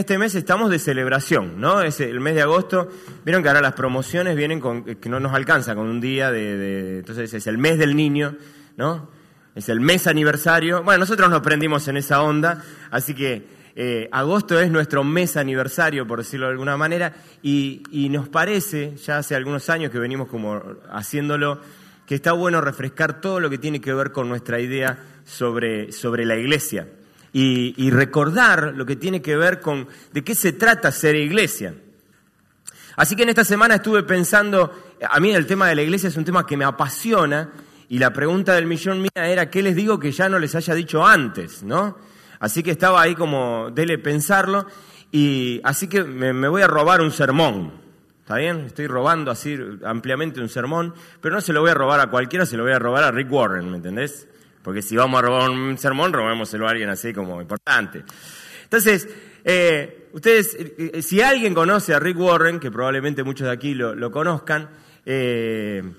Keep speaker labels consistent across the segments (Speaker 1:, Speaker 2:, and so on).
Speaker 1: Este mes estamos de celebración, ¿no? Es el mes de agosto. Vieron que ahora las promociones vienen con que no nos alcanza con un día de, entonces es el mes del niño, ¿no? Es el mes aniversario. Bueno, nosotros nos prendimos en esa onda, así que eh, agosto es nuestro mes aniversario, por decirlo de alguna manera, y, y nos parece, ya hace algunos años que venimos como haciéndolo, que está bueno refrescar todo lo que tiene que ver con nuestra idea sobre, sobre la iglesia y, recordar lo que tiene que ver con de qué se trata ser iglesia. Así que en esta semana estuve pensando, a mí el tema de la iglesia es un tema que me apasiona y la pregunta del millón mía era, ¿qué les digo que ya no les haya dicho antes? ¿no? Así que estaba ahí como, dele pensarlo y así que me, me voy a robar un sermón. ¿Está bien? Estoy robando así ampliamente un sermón, pero no se lo voy a robar a cualquiera, se lo voy a robar a Rick Warren, ¿me entendés? Porque si vamos a robar un sermón, robémoselo a alguien así como importante. Entonces, eh, ustedes, eh, eh, si alguien conoce a Rick Warren, que probablemente muchos de aquí lo, conozcan, él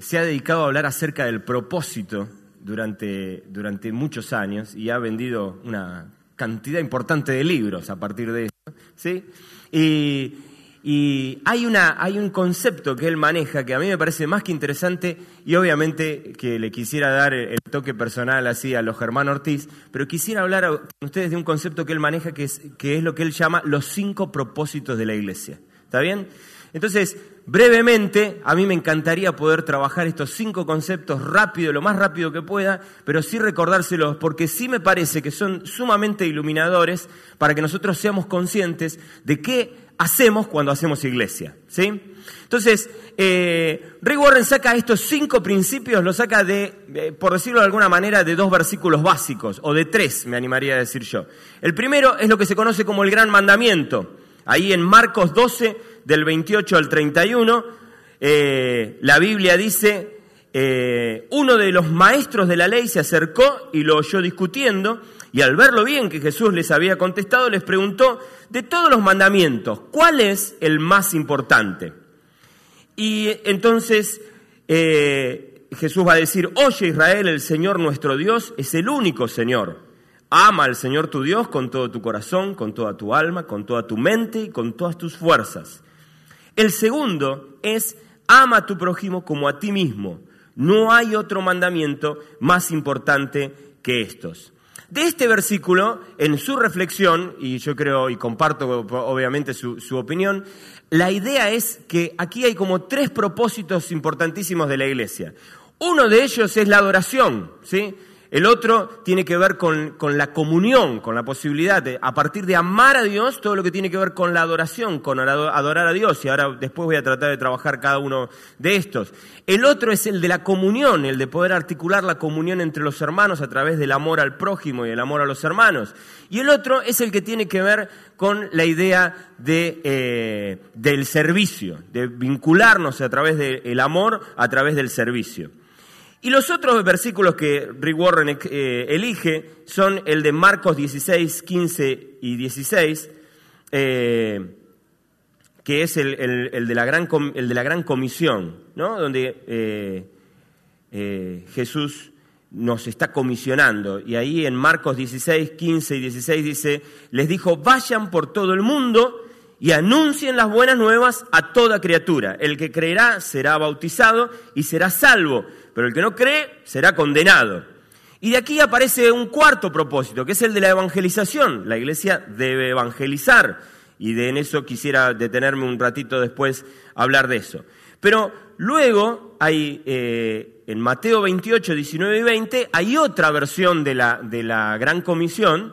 Speaker 1: se ha dedicado a hablar acerca del propósito durante, durante muchos años y ha vendido una cantidad importante de libros a partir de eso. ¿sí? Y, y hay, una, hay un concepto que él maneja que a mí me parece más que interesante y obviamente que le quisiera dar el toque personal así a los Germán Ortiz, pero quisiera hablar con ustedes de un concepto que él maneja que es, que es lo que él llama los cinco propósitos de la iglesia. ¿Está bien? Entonces, brevemente, a mí me encantaría poder trabajar estos cinco conceptos rápido, lo más rápido que pueda, pero sí recordárselos, porque sí me parece que son sumamente iluminadores para que nosotros seamos conscientes de qué hacemos cuando hacemos iglesia. ¿sí? Entonces, eh, Rick Warren saca estos cinco principios, los saca de, por decirlo de alguna manera, de dos versículos básicos, o de tres, me animaría a decir yo. El primero es lo que se conoce como el gran mandamiento. Ahí en Marcos 12, del 28 al 31, eh, la Biblia dice, eh, uno de los maestros de la ley se acercó y lo oyó discutiendo, y al verlo bien que Jesús les había contestado, les preguntó, de todos los mandamientos, ¿cuál es el más importante? Y entonces eh, Jesús va a decir, oye Israel, el Señor nuestro Dios es el único Señor. Ama al Señor tu Dios con todo tu corazón, con toda tu alma, con toda tu mente y con todas tus fuerzas. El segundo es, ama a tu prójimo como a ti mismo. No hay otro mandamiento más importante que estos. De este versículo, en su reflexión, y yo creo y comparto obviamente su, opinión, la idea es que aquí hay como tres propósitos importantísimos de la iglesia. Uno de ellos es la adoración, ¿sí? El otro tiene que ver con, la comunión, con la posibilidad de, a partir de amar a Dios, todo lo que tiene que ver con la adoración, con adorar a Dios. Y ahora después voy a tratar de trabajar cada uno de estos. El otro es el de la comunión, el de poder articular la comunión entre los hermanos a través del amor al prójimo y el amor a los hermanos. Y el otro es el que tiene que ver con la idea de, eh, del servicio, de vincularnos a través del amor, a través del servicio. Y los otros versículos que Rick Warren eh, elige son el de Marcos 16, 15 y 16, eh, que es el, de la gran, el, de la gran, comisión, ¿no? donde eh, Jesús nos está comisionando. Y ahí en Marcos 16, 15 y 16 dice, les dijo, vayan por todo el mundo y anuncien las buenas nuevas a toda criatura. El que creerá será bautizado y será salvo pero el que no cree será condenado. Y de aquí aparece un cuarto propósito, que es el de la evangelización. La iglesia debe evangelizar, y de en eso quisiera detenerme un ratito después a hablar de eso. Pero luego hay, eh, en Mateo 28, 19 y 20, hay otra versión de la, de la Gran Comisión,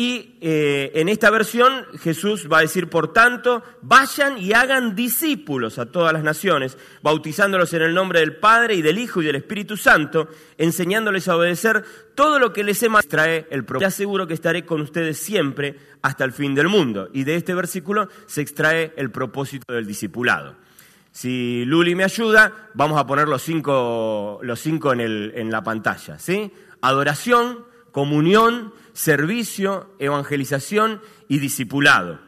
Speaker 1: Y eh, en esta versión Jesús va a decir, por tanto, vayan y hagan discípulos a todas las naciones, bautizándolos en el nombre del Padre y del Hijo y del Espíritu Santo, enseñándoles a obedecer todo lo que les he trae el propio. aseguro que estaré con ustedes siempre hasta el fin del mundo. Y de este versículo se extrae el propósito del discipulado. Si Luli me ayuda, vamos a poner los cinco, los cinco en, el, en la pantalla. ¿sí? Adoración, comunión, servicio, evangelización y discipulado.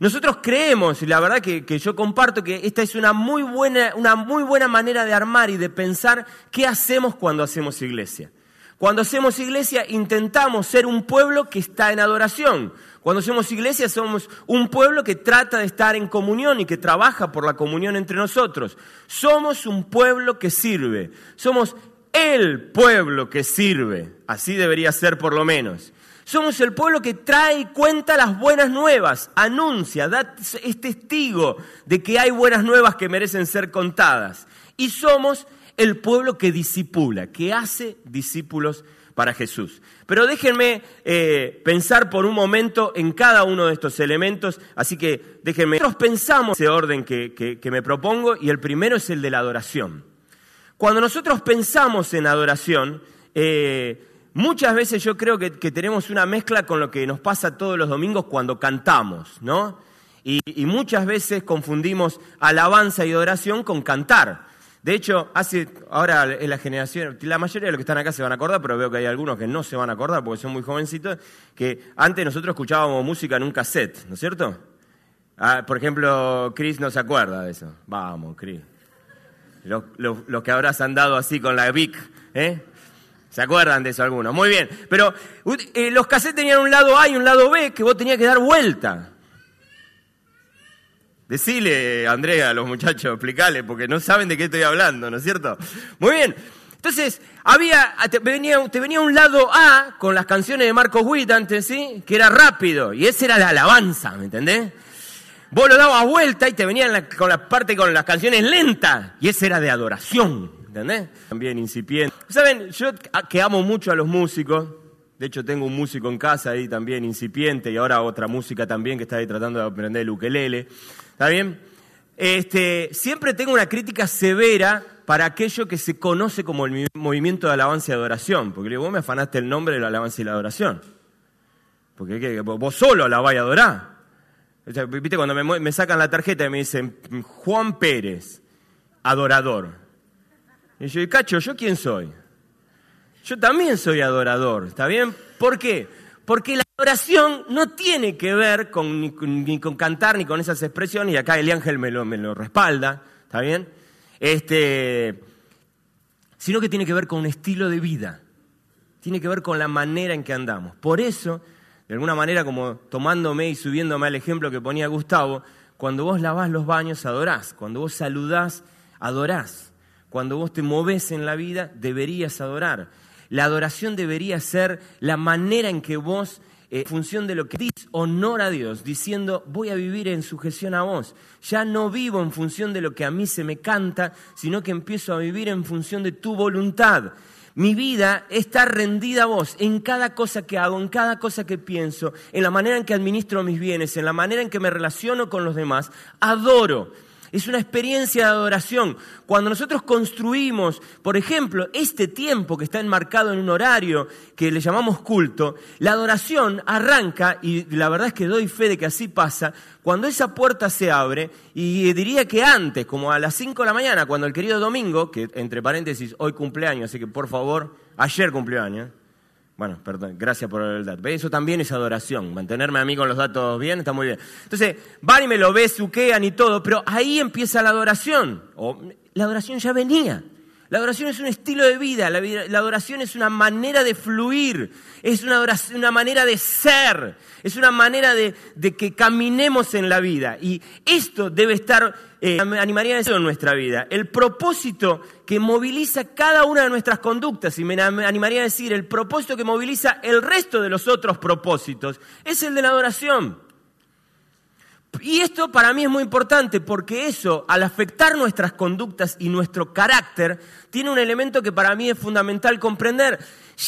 Speaker 1: Nosotros creemos, y la verdad que, que, yo comparto, que esta es una muy, buena, una muy buena manera de armar y de pensar qué hacemos cuando hacemos iglesia. Cuando hacemos iglesia intentamos ser un pueblo que está en adoración. Cuando hacemos iglesia somos un pueblo que trata de estar en comunión y que trabaja por la comunión entre nosotros. Somos un pueblo que sirve. Somos el pueblo que sirve. Así debería ser por lo menos. Somos el pueblo que trae y cuenta las buenas nuevas, anuncia, es testigo de que hay buenas nuevas que merecen ser contadas. Y somos el pueblo que disipula, que hace discípulos para Jesús. Pero déjenme eh, pensar por un momento en cada uno de estos elementos, así que déjenme. Nosotros pensamos ese orden que, me propongo y el primero es el de la adoración. Cuando nosotros pensamos en adoración, eh, muchas veces yo creo que, tenemos una mezcla con lo que nos pasa todos los domingos cuando cantamos, ¿no? y muchas veces confundimos alabanza y adoración con cantar. De hecho, hace ahora en la generación, la mayoría de los que están acá se van a acordar, pero veo que hay algunos que no se van a acordar porque son muy jovencitos, que antes nosotros escuchábamos música en un cassette, ¿no es cierto? Ah, por ejemplo, Chris no se acuerda de eso. Vamos, Chris. Los, que habrás andado así con la Vic, ¿eh? ¿Se acuerdan de eso algunos? Muy bien. Pero eh, los cassettes tenían un lado A y un lado B que vos tenías que dar vuelta. Decile, Andrea, a los muchachos, explicale, porque no saben de qué estoy hablando, ¿no es cierto? Muy bien. Entonces, había, te venía, te venía un lado A con las canciones de Marcos Witt antes, ¿sí? Que era rápido, y ese era la alabanza, ¿me entendés? Vos lo dabas vuelta y te venían con la parte con las canciones lentas, y ese era de adoración, ¿entendés? También incipiente. Saben, yo que amo mucho a los músicos, de hecho tengo un músico en casa ahí también incipiente, y ahora otra música también que está ahí tratando de aprender el ukelele. ¿Está bien? Este, siempre tengo una crítica severa para aquello que se conoce como el movimiento de alabanza y adoración. Porque vos me afanaste el nombre de la alabanza y la adoración. Porque vos solo la vais a adorar. Viste, cuando me, sacan la tarjeta y me dicen Juan Pérez, adorador. Y yo, cacho, ¿yo quién soy? Yo también soy adorador, ¿está bien? ¿Por qué? Porque la oración no tiene que ver con, ni, con, cantar ni con esas expresiones, y acá el ángel me lo, me lo respalda, ¿está bien? Este, sino que tiene que ver con un estilo de vida, tiene que ver con la manera en que andamos. Por eso, de alguna manera, como tomándome y subiéndome al ejemplo que ponía Gustavo, cuando vos lavás los baños, adorás, cuando vos saludás, adorás, cuando vos te moves en la vida, deberías adorar. La adoración debería ser la manera en que vos en eh, función de lo que dices, honor a Dios, diciendo, voy a vivir en sujeción a vos. Ya no vivo en función de lo que a mí se me canta, sino que empiezo a vivir en función de tu voluntad. Mi vida está rendida a vos en cada cosa que hago, en cada cosa que pienso, en la manera en que administro mis bienes, en la manera en que me relaciono con los demás. Adoro es una experiencia de adoración. Cuando nosotros construimos, por ejemplo, este tiempo que está enmarcado en un horario que le llamamos culto, la adoración arranca, y la verdad es que doy fe de que así pasa, cuando esa puerta se abre, y diría que antes, como a las 5 de la mañana, cuando el querido Domingo, que entre paréntesis hoy cumpleaños, así que por favor, ayer cumpleaños, bueno, perdón, gracias por el dato. Eso también es adoración. Mantenerme a mí con los datos bien está muy bien. Entonces, van y me lo besuquean y todo, pero ahí empieza la adoración. O, la adoración ya venía. La adoración es un estilo de vida, la, adoración es una manera de fluir, es una, una manera de ser, es una manera de, que caminemos en la vida. Y esto debe estar, eh, animaría a decirlo en nuestra vida, el propósito que moviliza cada una de nuestras conductas, y me animaría a decir, el propósito que moviliza el resto de los otros propósitos, es el de la adoración. Y esto para mí es muy importante porque eso, al afectar nuestras conductas y nuestro carácter, tiene un elemento que para mí es fundamental comprender.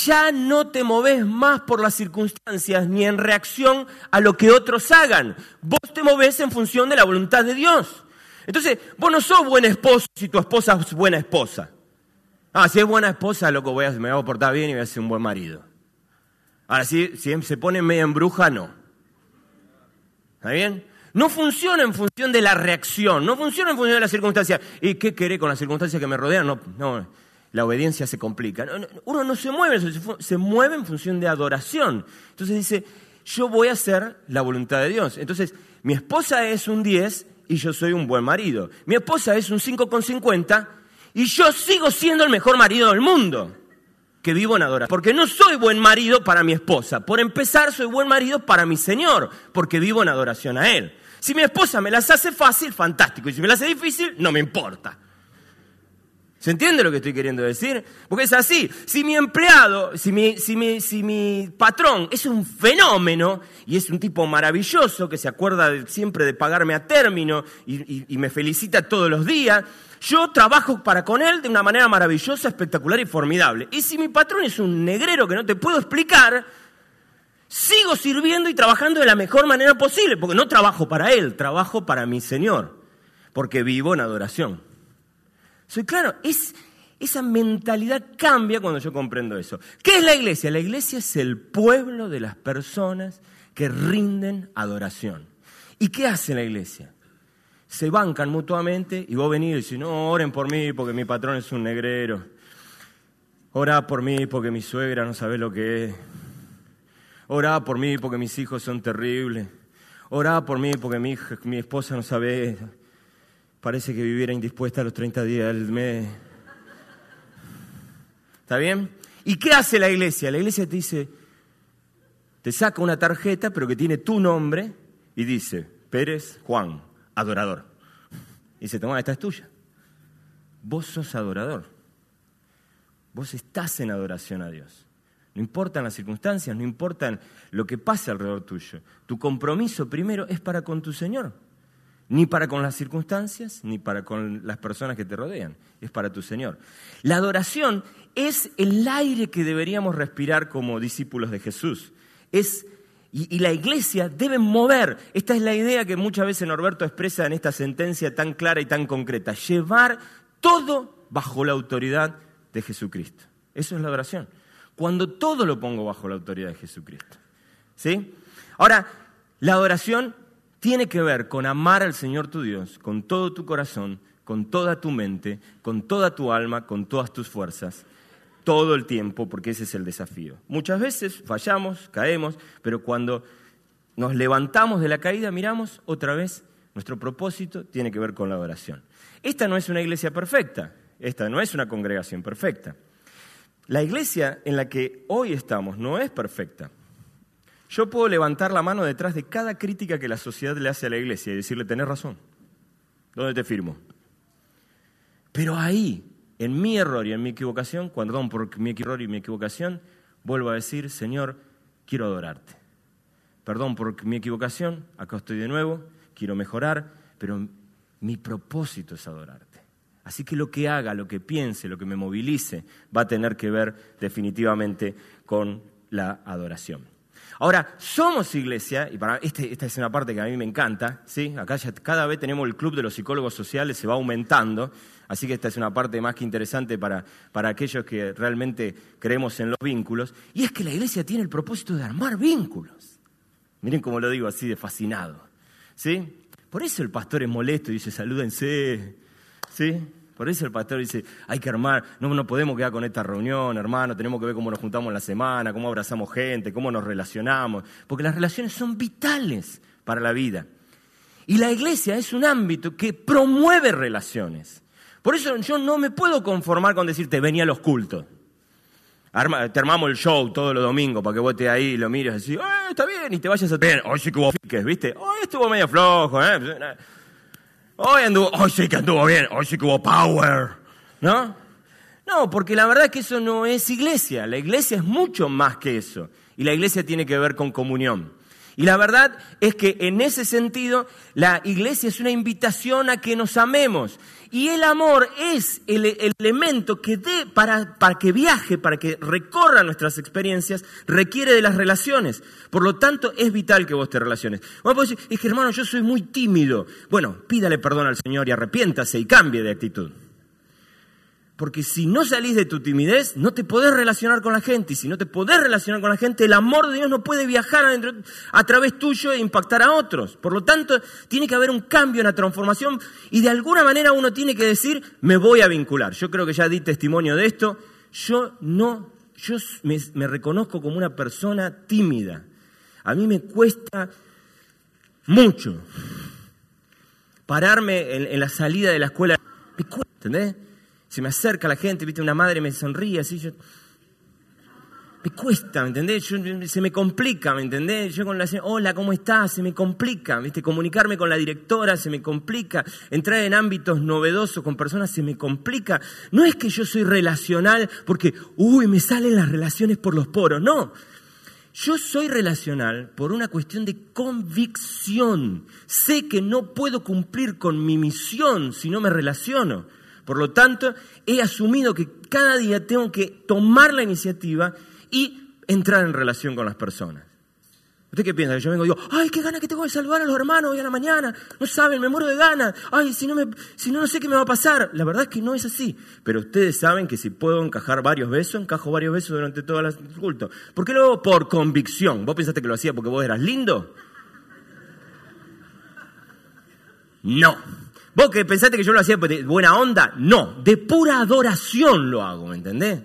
Speaker 1: Ya no te moves más por las circunstancias ni en reacción a lo que otros hagan. Vos te moves en función de la voluntad de Dios. Entonces, vos no sos buen esposo si tu esposa es buena esposa. Ah, si es buena esposa, loco, voy a, me voy a portar bien y voy a ser un buen marido. Ahora, si, se pone media en bruja, no. ¿Está bien? No funciona en función de la reacción, no funciona en función de la circunstancia. ¿Y qué querés con las circunstancias que me rodean? No, no la obediencia se complica. Uno no se mueve, se mueve en función de adoración. Entonces dice, yo voy a hacer la voluntad de Dios. Entonces, mi esposa es un 10 y yo soy un buen marido. Mi esposa es un 5,50 y yo sigo siendo el mejor marido del mundo que vivo en adoración. Porque no soy buen marido para mi esposa. Por empezar, soy buen marido para mi Señor, porque vivo en adoración a Él. Si mi esposa me las hace fácil, fantástico. Y si me las hace difícil, no me importa. ¿Se entiende lo que estoy queriendo decir? Porque es así. Si mi empleado, si mi, si mi, si mi patrón es un fenómeno y es un tipo maravilloso que se acuerda siempre de pagarme a término y, y me felicita todos los días, yo trabajo para con él de una manera maravillosa, espectacular y formidable. Y si mi patrón es un negrero que no te puedo explicar, sigo sirviendo y trabajando de la mejor manera posible, porque no trabajo para él, trabajo para mi Señor, porque vivo en adoración. Soy claro, es, esa mentalidad cambia cuando yo comprendo eso. ¿Qué es la iglesia? La iglesia es el pueblo de las personas que rinden adoración. ¿Y qué hace la iglesia? Se bancan mutuamente y vos venís y decís, no, oren por mí porque mi patrón es un negrero. Orá por mí porque mi suegra no sabe lo que es. Orá por mí porque mis hijos son terribles. Orá por mí porque mi, mi esposa no sabe parece que viviera indispuesta a los 30 días del mes. ¿Está bien? ¿Y qué hace la iglesia? La iglesia te dice, te saca una tarjeta, pero que tiene tu nombre, y dice, Pérez Juan, adorador. Y se toma, esta es tuya. Vos sos adorador. Vos estás en adoración a Dios. No importan las circunstancias, no importan lo que pase alrededor tuyo. Tu compromiso primero es para con tu Señor ni para con las circunstancias, ni para con las personas que te rodean, es para tu Señor. La adoración es el aire que deberíamos respirar como discípulos de Jesús. Es, y, la iglesia debe mover, esta es la idea que muchas veces Norberto expresa en esta sentencia tan clara y tan concreta, llevar todo bajo la autoridad de Jesucristo. Eso es la adoración. Cuando todo lo pongo bajo la autoridad de Jesucristo. ¿Sí? Ahora, la adoración tiene que ver con amar al Señor tu Dios con todo tu corazón, con toda tu mente, con toda tu alma, con todas tus fuerzas, todo el tiempo, porque ese es el desafío. Muchas veces fallamos, caemos, pero cuando nos levantamos de la caída, miramos otra vez, nuestro propósito tiene que ver con la adoración. Esta no es una iglesia perfecta, esta no es una congregación perfecta. La iglesia en la que hoy estamos no es perfecta. Yo puedo levantar la mano detrás de cada crítica que la sociedad le hace a la iglesia y decirle, tenés razón, ¿dónde te firmo? Pero ahí, en mi error y en mi equivocación, cuando por mi error y mi equivocación, vuelvo a decir, Señor, quiero adorarte. Perdón por mi equivocación, acá estoy de nuevo, quiero mejorar, pero mi propósito es adorarte. Así que lo que haga, lo que piense, lo que me movilice, va a tener que ver definitivamente con la adoración. Ahora, somos iglesia, y para este, esta es una parte que a mí me encanta, ¿sí? acá ya cada vez tenemos el club de los psicólogos sociales, se va aumentando, así que esta es una parte más que interesante para, para aquellos que realmente creemos en los vínculos, y es que la iglesia tiene el propósito de armar vínculos. Miren cómo lo digo así de fascinado. ¿sí? Por eso el pastor es molesto y dice, salúdense. ¿sí? Por eso el pastor dice, hay que armar, no, no podemos quedar con esta reunión, hermano, tenemos que ver cómo nos juntamos en la semana, cómo abrazamos gente, cómo nos relacionamos, porque las relaciones son vitales para la vida. Y la iglesia es un ámbito que promueve relaciones. Por eso yo no me puedo conformar con decirte, venía a los cultos. te armamos el show todos los domingos para que vos estés ahí y lo mires así, eh, está bien, y te vayas a tener, hoy sí que hubo fiques, ¿viste? Hoy estuvo medio flojo, ¿eh? Hoy anduvo, hoy sí que anduvo bien, hoy sí que hubo power, ¿no? No, porque la verdad es que eso no es iglesia. La iglesia es mucho más que eso. Y la iglesia tiene que ver con comunión. Y la verdad es que en ese sentido la iglesia es una invitación a que nos amemos. Y el amor es el, elemento que dé para, para, que viaje, para que recorra nuestras experiencias, requiere de las relaciones. Por lo tanto, es vital que vos te relaciones. Vos podés decir, es que hermano, yo soy muy tímido. Bueno, pídale perdón al Señor y arrepiéntase y cambie de actitud. Porque si no salís de tu timidez, no te podés relacionar con la gente. Y si no te podés relacionar con la gente, el amor de Dios no puede viajar a través tuyo e impactar a otros. Por lo tanto, tiene que haber un cambio, una transformación. Y de alguna manera uno tiene que decir, me voy a vincular. Yo creo que ya di testimonio de esto. Yo no, yo me, reconozco como una persona tímida. A mí me cuesta mucho pararme en, la salida de la escuela. Me ¿entendés? Se me acerca la gente, viste, una madre me sonríe así, yo... Me cuesta, ¿me entendés? se me complica, ¿me entendés? Yo con la hola, ¿cómo estás? Se me complica, ¿viste? Comunicarme con la directora se me complica. Entrar en ámbitos novedosos con personas se me complica. No es que yo soy relacional porque, uy, me salen las relaciones por los poros. No. Yo soy relacional por una cuestión de convicción. Sé que no puedo cumplir con mi misión si no me relaciono. Por lo tanto, he asumido que cada día tengo que tomar la iniciativa y entrar en relación con las personas. ¿Usted qué piensa? Yo vengo y digo, ay, qué gana que tengo de salvar a los hermanos hoy a la mañana. No saben, me muero de ganas. Ay, si no, me, si no, no sé qué me va a pasar. La verdad es que no es así. Pero ustedes saben que si puedo encajar varios besos, encajo varios besos durante todo el culto. ¿Por qué luego por convicción? ¿Vos pensaste que lo hacía porque vos eras lindo? No. ¿Vos que pensaste que yo lo hacía de buena onda? No, de pura adoración lo hago, ¿me entendés?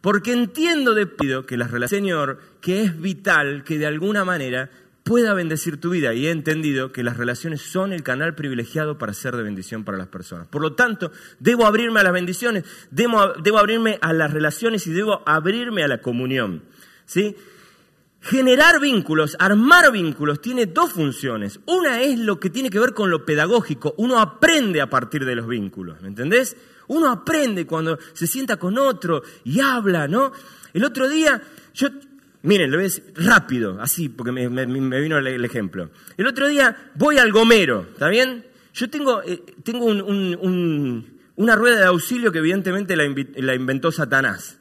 Speaker 1: Porque entiendo de pido que las relaciones, Señor, que es vital que de alguna manera pueda bendecir tu vida y he entendido que las relaciones son el canal privilegiado para ser de bendición para las personas. Por lo tanto, debo abrirme a las bendiciones, debo, debo abrirme a las relaciones y debo abrirme a la comunión. ¿Sí? Generar vínculos, armar vínculos, tiene dos funciones. Una es lo que tiene que ver con lo pedagógico. Uno aprende a partir de los vínculos, ¿me entendés? Uno aprende cuando se sienta con otro y habla, ¿no? El otro día, yo, miren, lo ves rápido, así, porque me, vino el, ejemplo. El otro día voy al gomero, ¿está bien? Yo tengo, eh, tengo una rueda de auxilio que evidentemente la inventó Satanás.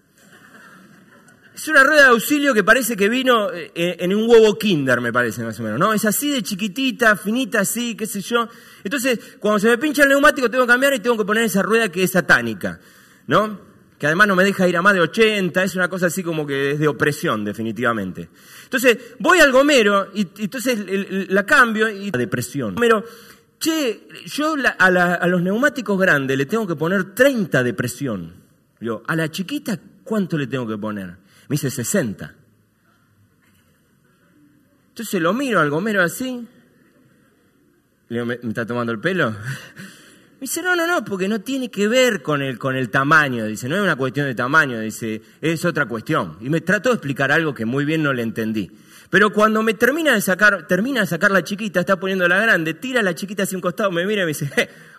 Speaker 1: Es una rueda de auxilio que parece que vino eh, en un huevo kinder, me parece más o menos, ¿no? Es así de chiquitita, finita, así, qué sé yo. Entonces, cuando se me pincha el neumático, tengo que cambiar y tengo que poner esa rueda que es satánica, ¿no? Que además no me deja ir a más de 80, es una cosa así como que es de opresión, definitivamente. Entonces, voy al gomero y, entonces la cambio y la depresión. Gomero, che, yo a, a los neumáticos grandes le tengo que poner 30 de presión. Yo, a la chiquita, ¿cuánto le tengo que poner? Me dice 60. Entonces lo miro al gomero así. Le digo, ¿me, está tomando el pelo? Me dice, no, no, no, porque no tiene que ver con el, con el tamaño. Dice, no es una cuestión de tamaño, dice, es otra cuestión. Y me trató de explicar algo que muy bien no le entendí. Pero cuando me termina de sacar, termina de sacar la chiquita, está poniendo la grande, tira la chiquita hacia un costado, me mira y me dice,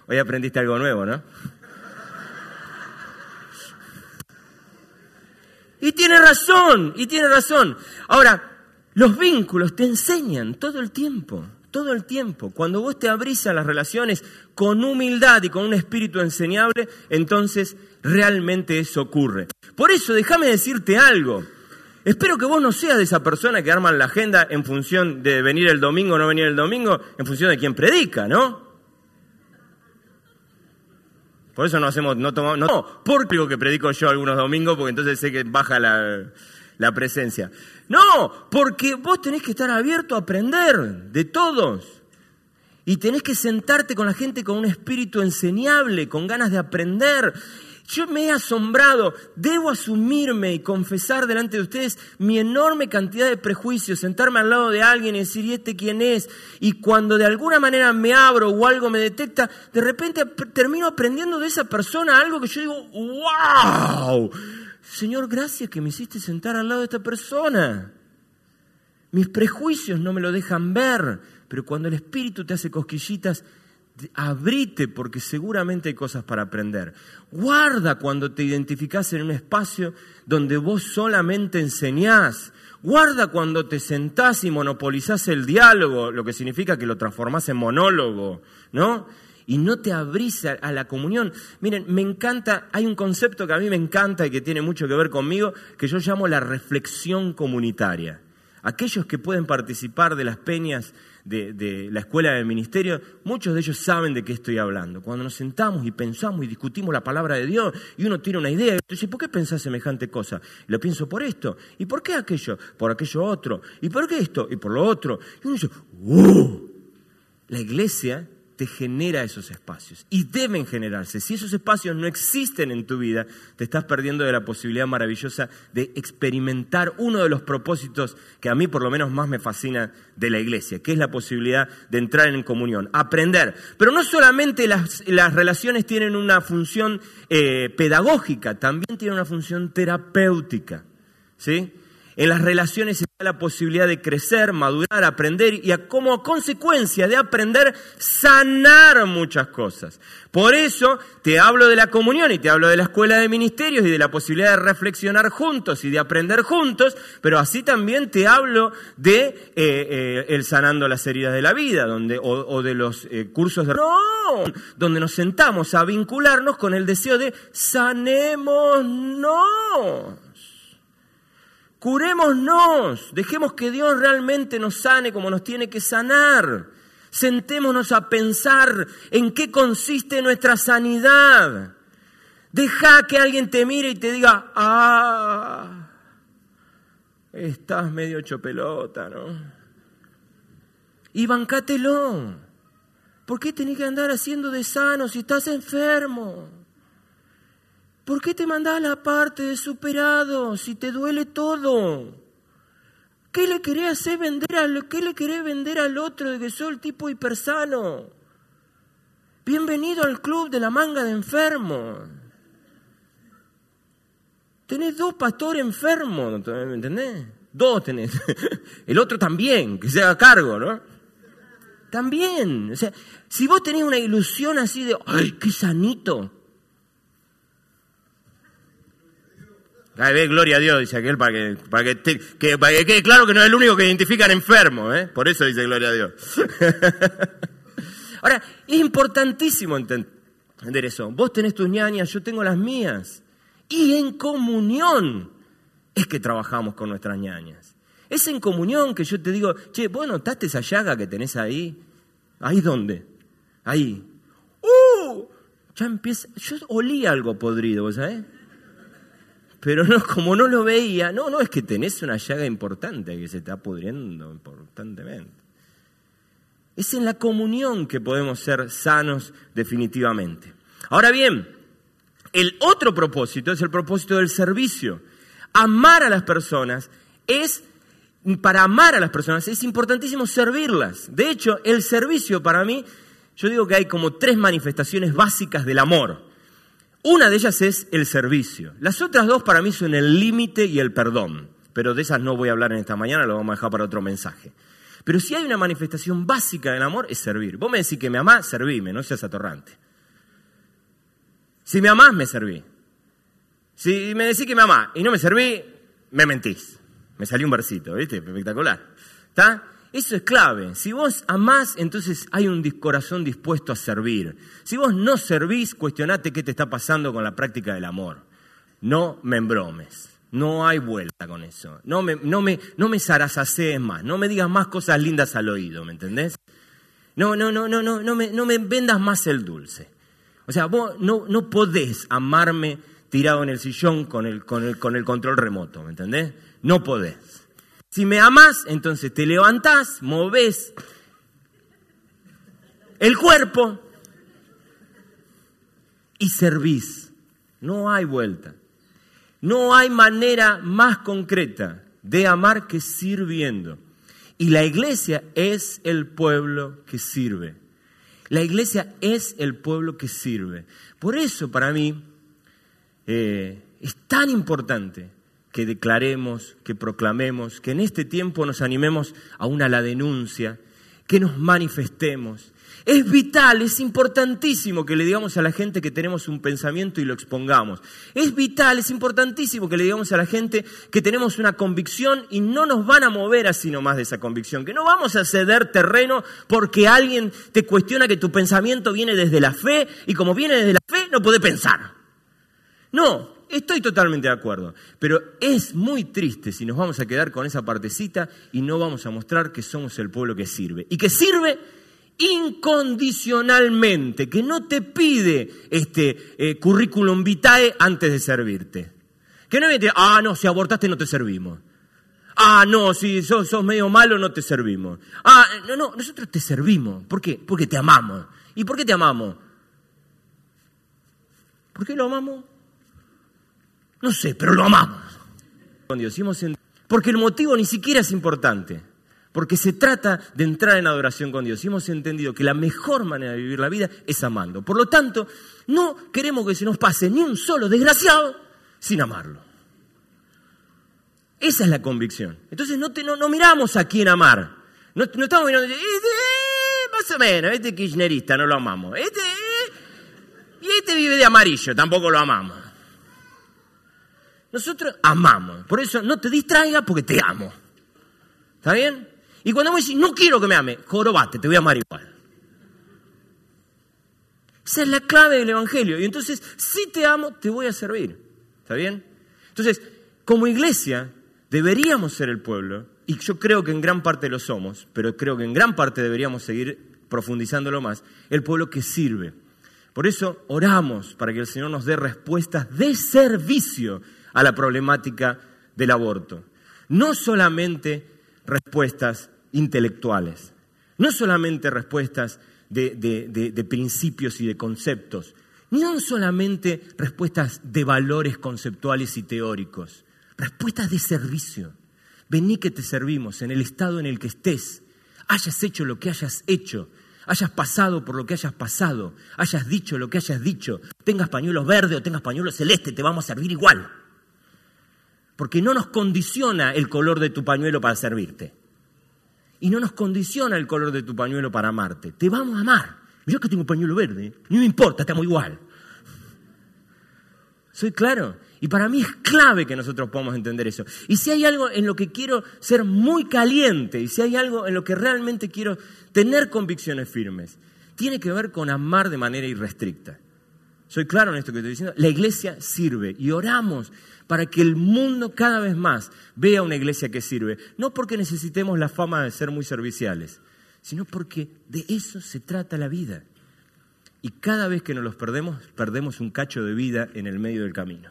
Speaker 1: hoy aprendiste algo nuevo, ¿no? Y tiene razón, y tiene razón. Ahora, los vínculos te enseñan todo el tiempo, todo el tiempo. Cuando vos te abrís a las relaciones con humildad y con un espíritu enseñable, entonces realmente eso ocurre. Por eso, déjame decirte algo. Espero que vos no seas de esa persona que arman la agenda en función de venir el domingo o no venir el domingo, en función de quién predica, ¿no? Por eso no hacemos, no tomamos, no, porque digo que predico yo algunos domingos, porque entonces sé que baja la, presencia. No, porque vos tenés que estar abierto a aprender de todos. Y tenés que sentarte con la gente con un espíritu enseñable, con ganas de aprender. Yo me he asombrado, debo asumirme y confesar delante de ustedes mi enorme cantidad de prejuicios, sentarme al lado de alguien y decir, ¿y este quién es? Y cuando de alguna manera me abro o algo me detecta, de repente termino aprendiendo de esa persona algo que yo digo, ¡wow! Señor, gracias que me hiciste sentar al lado de esta persona. Mis prejuicios no me lo dejan ver, pero cuando el Espíritu te hace cosquillitas, abrite porque seguramente hay cosas para aprender. Guarda cuando te identificás en un espacio donde vos solamente enseñás. Guarda cuando te sentás y monopolizás el diálogo, lo que significa que lo transformás en monólogo, ¿no? Y no te abrís a, la comunión. Miren, me encanta, hay un concepto que a mí me encanta y que tiene mucho que ver conmigo, que yo llamo la reflexión comunitaria. Aquellos que pueden participar de las peñas de, la escuela del ministerio, muchos de ellos saben de qué estoy hablando. Cuando nos sentamos y pensamos y discutimos la palabra de Dios y uno tiene una idea y dice, ¿por qué pensás semejante cosa? lo pienso por esto. ¿Y por qué aquello? Por aquello otro. ¿Y por qué esto? Y por lo otro. Y uno dice, ¡uh! La iglesia te genera esos espacios y deben generarse. Si esos espacios no existen en tu vida, te estás perdiendo de la posibilidad maravillosa de experimentar uno de los propósitos que a mí por lo menos más me fascina de la iglesia, que es la posibilidad de entrar en comunión, aprender. Pero no solamente las, relaciones tienen una función eh, pedagógica, también tienen una función terapéutica. ¿Sí? En las relaciones está la posibilidad de crecer, madurar, aprender y como consecuencia de aprender, sanar muchas cosas. Por eso te hablo de la comunión y te hablo de la escuela de ministerios y de la posibilidad de reflexionar juntos y de aprender juntos, pero así también te hablo de eh, eh, el sanando las heridas de la vida, donde, o, de los eh, cursos de... No, donde nos sentamos a vincularnos con el deseo de sanemos, no. Curémonos, dejemos que Dios realmente nos sane como nos tiene que sanar. Sentémonos a pensar en qué consiste nuestra sanidad. Deja que alguien te mire y te diga, ah, estás medio hecho pelota, ¿no? Y bancátelo. ¿Por qué tenés que andar haciendo de sano si estás enfermo? ¿Por qué te mandás la parte de superado si te duele todo? ¿Qué le querés hacer vender al, qué le querés vender al otro de que soy el tipo hipersano? Bienvenido al club de la manga de enfermo. Tenés dos pastores enfermos, ¿me entendés? Dos tenés. El otro también, que se haga cargo, ¿no? También. O sea, si vos tenés una ilusión así de, ¡ay, qué sanito! Gloria a Dios, dice aquel, para que, para que, quede claro que no es el único que identifican enfermo, ¿eh? Por eso dice gloria a Dios. Ahora, es importantísimo entender eso. Vos tenés tus ñañas, yo tengo las mías. Y en comunión es que trabajamos con nuestras ñañas. Es en comunión que yo te digo, che, ¿vos notaste esa llaga que tenés ahí? ¿Ahí dónde? Ahí. ¡Uh! Ya empieza. Yo olí algo podrido, ¿vos sabés? Pero no, como no lo veía, no, no, es que tenés una llaga importante que se está pudriendo importantemente. Es en la comunión que podemos ser sanos definitivamente. Ahora bien, el otro propósito es el propósito del servicio. Amar a las personas es, para amar a las personas es importantísimo servirlas. De hecho, el servicio para mí, yo digo que hay como tres manifestaciones básicas del amor. Una de ellas es el servicio. Las otras dos para mí son el límite y el perdón. Pero de esas no voy a hablar en esta mañana, lo vamos a dejar para otro mensaje. Pero si hay una manifestación básica del amor, es servir. Vos me decís que me amás, servime, no seas atorrante. Si me amás, me serví. Si me decís que me amás y no me serví, me mentís. Me salió un versito, ¿viste? Espectacular. ¿Está? Eso es clave. Si vos amás, entonces hay un corazón dispuesto a servir. Si vos no servís, cuestionate qué te está pasando con la práctica del amor. No me embromes. No hay vuelta con eso. No me, no me, no me más. No me digas más cosas lindas al oído, ¿me entendés? No, no, no, no, no, no me, no me vendas más el dulce. O sea, vos no, no podés amarme tirado en el sillón con el, con el, con el control remoto, ¿me entendés? No podés. Si me amas, entonces te levantás, moves el cuerpo y servís. No hay vuelta. No hay manera más concreta de amar que sirviendo. Y la iglesia es el pueblo que sirve. La iglesia es el pueblo que sirve. Por eso para mí eh, es tan importante que declaremos, que proclamemos, que en este tiempo nos animemos aún a la denuncia, que nos manifestemos. Es vital, es importantísimo que le digamos a la gente que tenemos un pensamiento y lo expongamos. Es vital, es importantísimo que le digamos a la gente que tenemos una convicción y no nos van a mover así nomás de esa convicción, que no vamos a ceder terreno porque alguien te cuestiona que tu pensamiento viene desde la fe y como viene desde la fe no puede pensar. No, estoy totalmente de acuerdo, pero es muy triste si nos vamos a quedar con esa partecita y no vamos a mostrar que somos el pueblo que sirve. Y que sirve incondicionalmente, que no te pide este eh, currículum vitae antes de servirte. Que no dice, ah, no, si abortaste no te servimos. Ah, no, si sos, medio malo no te servimos. Ah, no, no, nosotros te servimos. ¿Por qué? Porque te amamos. ¿Y por qué te amamos? ¿Por qué lo amamos? No sé, pero lo amamos. Porque el motivo ni siquiera es importante porque se trata de entrar en adoración con Dios. Y hemos entendido que la mejor manera de vivir la vida es amando. Por lo tanto, no queremos que se nos pase ni un solo desgraciado sin amarlo. Esa es la convicción. Entonces no, no, miramos a quién amar. No, estamos mirando, este, eh, más o menos, este kirchnerista no lo amamos. Este, eh, y este vive de amarillo, tampoco lo amamos. Nosotros amamos. Por eso no te distraigas porque te amo. ¿Está bien? Y cuando vos decís, no quiero que me ame, jorobate, te voy a amar igual. Esa es la clave del Evangelio. Y entonces, si te amo, te voy a servir. ¿Está bien? Entonces, como iglesia, deberíamos ser el pueblo, y yo creo que en gran parte lo somos, pero creo que en gran parte deberíamos seguir profundizándolo más, el pueblo que sirve. Por eso oramos para que el Señor nos dé respuestas de servicio a la problemática del aborto. No solamente respuestas intelectuales, no solamente respuestas de, principios y de conceptos, no solamente respuestas de valores conceptuales y teóricos, respuestas de servicio. Vení que te servimos en el estado en el que estés, hayas hecho lo que hayas hecho, hayas pasado por lo que hayas pasado, hayas dicho lo que hayas dicho, tengas pañuelos verdes o tengas pañuelos celeste, te vamos a servir igual. Porque no nos condiciona el color de tu pañuelo para servirte. Y no nos condiciona el color de tu pañuelo para amarte. Te vamos a amar. Yo que tengo un pañuelo verde, no me importa, estamos igual. ¿Soy claro? Y para mí es clave que nosotros podamos entender eso. Y si hay algo en lo que quiero ser muy caliente, y si hay algo en lo que realmente quiero tener convicciones firmes, tiene que ver con amar de manera irrestricta. ¿Soy claro en esto que estoy diciendo? La iglesia sirve y oramos para que el mundo cada vez más vea una iglesia que sirve. No porque necesitemos la fama de ser muy serviciales, sino porque de eso se trata la vida. Y cada vez que nos los perdemos, perdemos un cacho de vida en el medio del camino.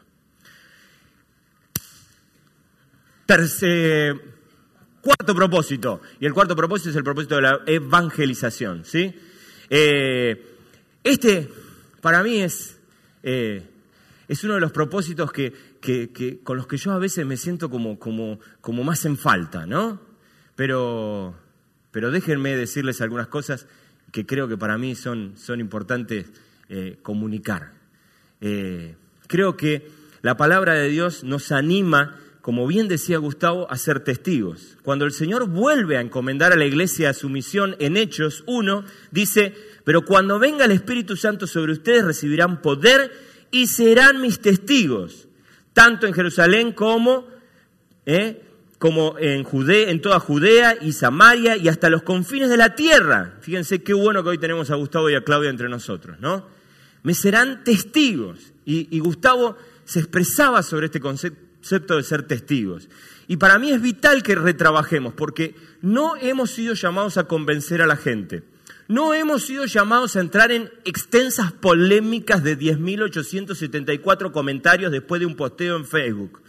Speaker 1: Tercer, cuarto propósito, y el cuarto propósito es el propósito de la evangelización. ¿sí? Eh, este, para mí, es, eh, es uno de los propósitos que, con los que yo a veces me siento como, como, como más en falta, ¿no? Pero, pero déjenme decirles algunas cosas que creo que para mí son, son importantes eh, comunicar. Eh, creo que la palabra de Dios nos anima, como bien decía Gustavo, a ser testigos. Cuando el Señor vuelve a encomendar a la iglesia su misión en Hechos 1, dice, pero cuando venga el Espíritu Santo sobre ustedes recibirán poder y serán mis testigos tanto en Jerusalén como, eh, como en, Judea, en toda Judea y Samaria y hasta los confines de la tierra. Fíjense qué bueno que hoy tenemos a Gustavo y a Claudia entre nosotros, ¿no? Me serán testigos. Y, y Gustavo se expresaba sobre este concepto de ser testigos. Y para mí es vital que retrabajemos, porque no hemos sido llamados a convencer a la gente. No hemos sido llamados a entrar en extensas polémicas de 10.874 comentarios después de un posteo en Facebook.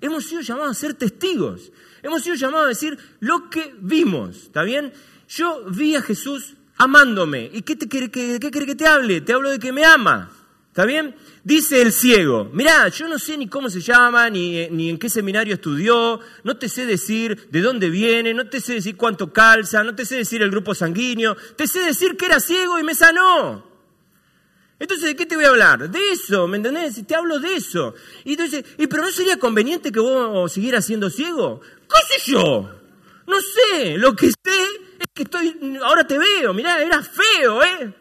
Speaker 1: Hemos sido llamados a ser testigos. Hemos sido llamados a decir lo que vimos. ¿Está bien? Yo vi a Jesús amándome. ¿Y qué, te, qué quiere que te hable? Te hablo de que me ama. ¿Está bien? Dice el ciego, mirá, yo no sé ni cómo se llama, ni, ni, en qué seminario estudió, no te sé decir de dónde viene, no te sé decir cuánto calza, no te sé decir el grupo sanguíneo, te sé decir que era ciego y me sanó. Entonces, ¿de qué te voy a hablar? De eso, ¿me entendés? Te hablo de eso. Y entonces, ¿y pero no sería conveniente que vos siguieras siendo ciego? ¿Qué sé yo? No sé, lo que sé Es que estoy, ahora te veo, mirá, era feo, ¿eh?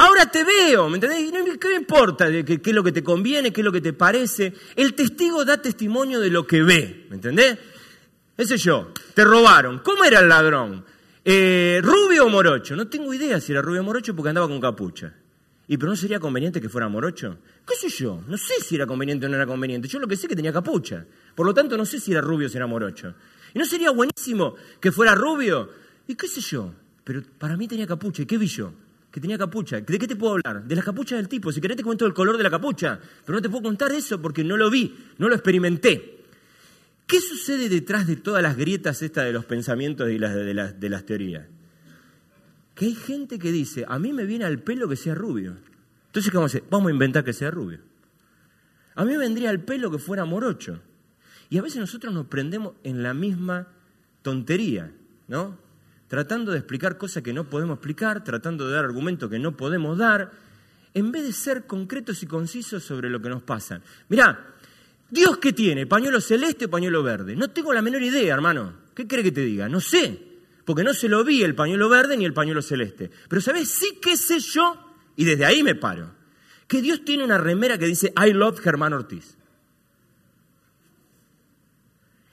Speaker 1: Ahora te veo, ¿me entendés? ¿Qué me importa qué, es lo que te conviene, qué es lo que te parece? El testigo da testimonio de lo que ve, ¿me entendés? Ese yo, te robaron. ¿Cómo era el ladrón? Eh, ¿Rubio o morocho? No tengo idea si era rubio o morocho porque andaba con capucha. ¿Y pero no sería conveniente que fuera morocho? ¿Qué sé yo? No sé si era conveniente o no era conveniente. Yo lo que sé es que tenía capucha. Por lo tanto, no sé si era rubio o si era morocho. ¿Y no sería buenísimo que fuera rubio? ¿Y qué sé yo? Pero para mí tenía capucha. ¿Y qué vi yo? Que tenía capucha. ¿De qué te puedo hablar? De la capucha del tipo. Si querés te cuento el color de la capucha, pero no te puedo contar eso porque no lo vi, no lo experimenté. ¿Qué sucede detrás de todas las grietas estas de los pensamientos y las, de, las, de las teorías? Que hay gente que dice, a mí me viene al pelo que sea rubio. Entonces, ¿qué vamos a hacer? Vamos a inventar que sea rubio. A mí me vendría al pelo que fuera morocho. Y a veces nosotros nos prendemos en la misma tontería, ¿no? Tratando de explicar cosas que no podemos explicar, tratando de dar argumentos que no podemos dar, en vez de ser concretos y concisos sobre lo que nos pasa. Mirá, Dios qué tiene, pañuelo celeste o pañuelo verde. No tengo la menor idea, hermano. ¿Qué cree que te diga? No sé, porque no se lo vi el pañuelo verde ni el pañuelo celeste. Pero ¿sabes? Sí que sé yo, y desde ahí me paro, que Dios tiene una remera que dice I love Germán Ortiz.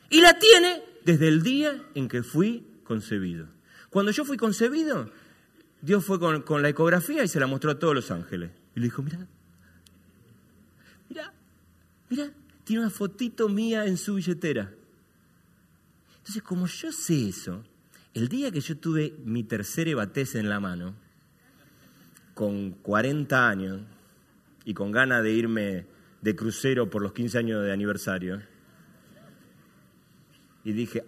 Speaker 1: Y la tiene desde el día en que fui concebido. Cuando yo fui concebido, Dios fue con, la ecografía y se la mostró a todos los ángeles. Y le dijo, mira, mira, mira, tiene una fotito mía en su billetera. Entonces, como yo sé eso, el día que yo tuve mi tercer ebatés en la mano, con 40 años y con ganas de irme de crucero por los 15 años de aniversario, y dije,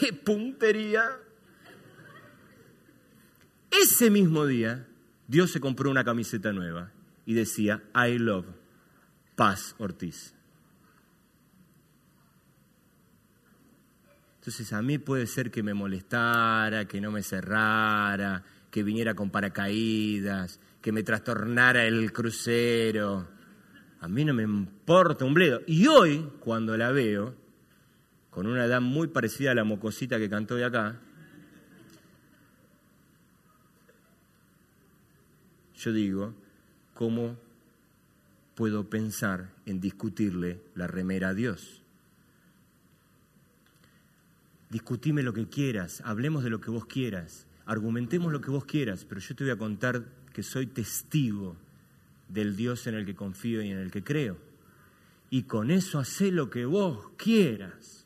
Speaker 1: ¡Qué puntería! Ese mismo día, Dios se compró una camiseta nueva y decía, I love Paz Ortiz. Entonces a mí puede ser que me molestara, que no me cerrara, que viniera con paracaídas, que me trastornara el crucero. A mí no me importa un bledo. Y hoy, cuando la veo, con una edad muy parecida a la mocosita que cantó de acá, yo digo, ¿cómo puedo pensar en discutirle la remera a Dios? Discutime lo que quieras, hablemos de lo que vos quieras, argumentemos lo que vos quieras, pero yo te voy a contar que soy testigo del Dios en el que confío y en el que creo. Y con eso hacé lo que vos quieras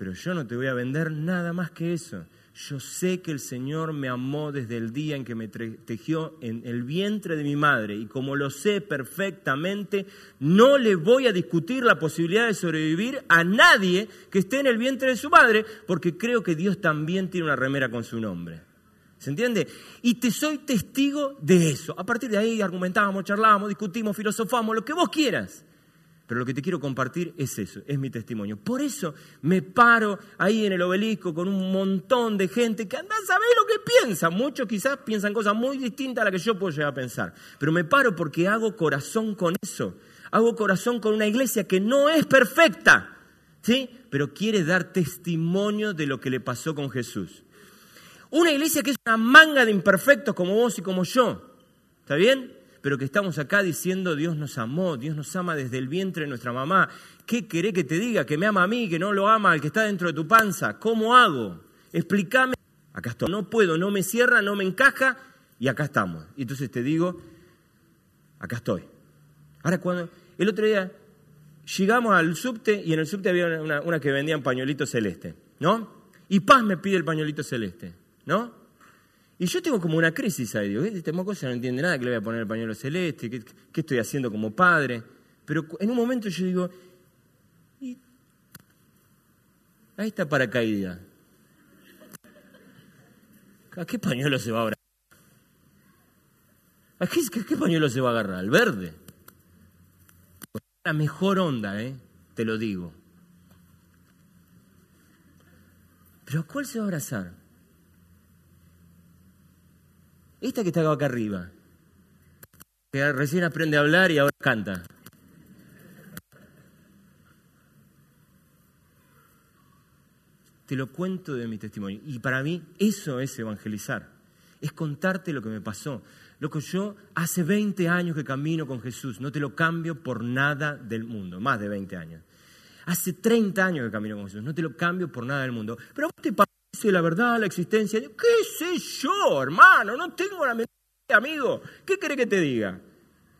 Speaker 1: pero yo no te voy a vender nada más que eso. Yo sé que el Señor me amó desde el día en que me tejió en el vientre de mi madre y como lo sé perfectamente, no le voy a discutir la posibilidad de sobrevivir a nadie que esté en el vientre de su madre, porque creo que Dios también tiene una remera con su nombre. ¿Se entiende? Y te soy testigo de eso. A partir de ahí argumentábamos, charlábamos, discutimos, filosofamos, lo que vos quieras. Pero lo que te quiero compartir es eso, es mi testimonio. Por eso me paro ahí en el obelisco con un montón de gente que anda a saber lo que piensa. Muchos quizás piensan cosas muy distintas a las que yo puedo llegar a pensar. Pero me paro porque hago corazón con eso. Hago corazón con una iglesia que no es perfecta, ¿sí? Pero quiere dar testimonio de lo que le pasó con Jesús. Una iglesia que es una manga de imperfectos como vos y como yo. ¿Está bien? Pero que estamos acá diciendo Dios nos amó, Dios nos ama desde el vientre de nuestra mamá. ¿Qué querés que te diga? Que me ama a mí, que no lo ama al que está dentro de tu panza. ¿Cómo hago? Explícame. Acá estoy. No puedo, no me cierra, no me encaja y acá estamos. Y entonces te digo, acá estoy. Ahora cuando el otro día llegamos al subte y en el subte había una, una que vendía un pañuelito celeste, ¿no? Y Paz me pide el pañuelito celeste, ¿no? Y yo tengo como una crisis ahí, digo, este moco no entiende nada, que le voy a poner el pañuelo celeste, ¿qué, estoy haciendo como padre? Pero en un momento yo digo, ahí está paracaída. ¿A qué pañuelo se va a agarrar? ¿A qué, qué, pañuelo se va a agarrar? ¿Al verde? La mejor onda, ¿eh? te lo digo. Pero ¿cuál se va a abrazar? Esta que está acá arriba, que recién aprende a hablar y ahora canta. Te lo cuento de mi testimonio. Y para mí eso es evangelizar. Es contarte lo que me pasó. Lo que yo hace 20 años que camino con Jesús. No te lo cambio por nada del mundo. Más de 20 años. Hace 30 años que camino con Jesús. No te lo cambio por nada del mundo. Pero vos te parece la verdad, la existencia. ¿Qué sé yo, hermano? No tengo la mente, amigo. ¿Qué querés que te diga?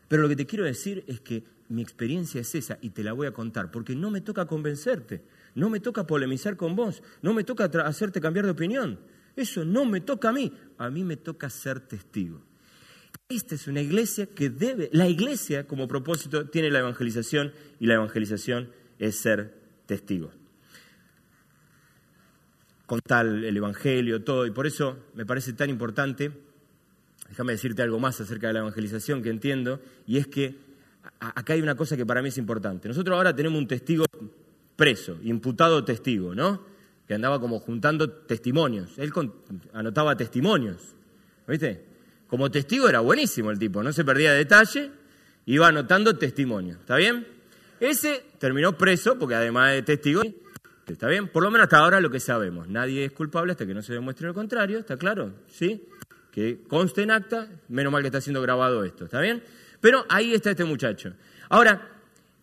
Speaker 1: Pero lo que te quiero decir es que mi experiencia es esa y te la voy a contar, porque no me toca convencerte, no me toca polemizar con vos, no me toca hacerte cambiar de opinión. Eso no me toca a mí, a mí me toca ser testigo. Esta es una iglesia que debe, la iglesia como propósito tiene la evangelización y la evangelización es ser testigo. Contar el evangelio, todo, y por eso me parece tan importante déjame decirte algo más acerca de la evangelización que entiendo, y es que acá hay una cosa que para mí es importante. Nosotros ahora tenemos un testigo preso, imputado testigo, ¿no? Que andaba como juntando testimonios. Él anotaba testimonios, ¿viste? Como testigo era buenísimo el tipo, no se perdía detalle, iba anotando testimonios, ¿está bien? Ese terminó preso porque además de testigo, ¿está bien? Por lo menos hasta ahora lo que sabemos. Nadie es culpable hasta que no se demuestre lo contrario, ¿está claro? ¿Sí? que conste en acta, menos mal que está siendo grabado esto, ¿está bien? Pero ahí está este muchacho. Ahora,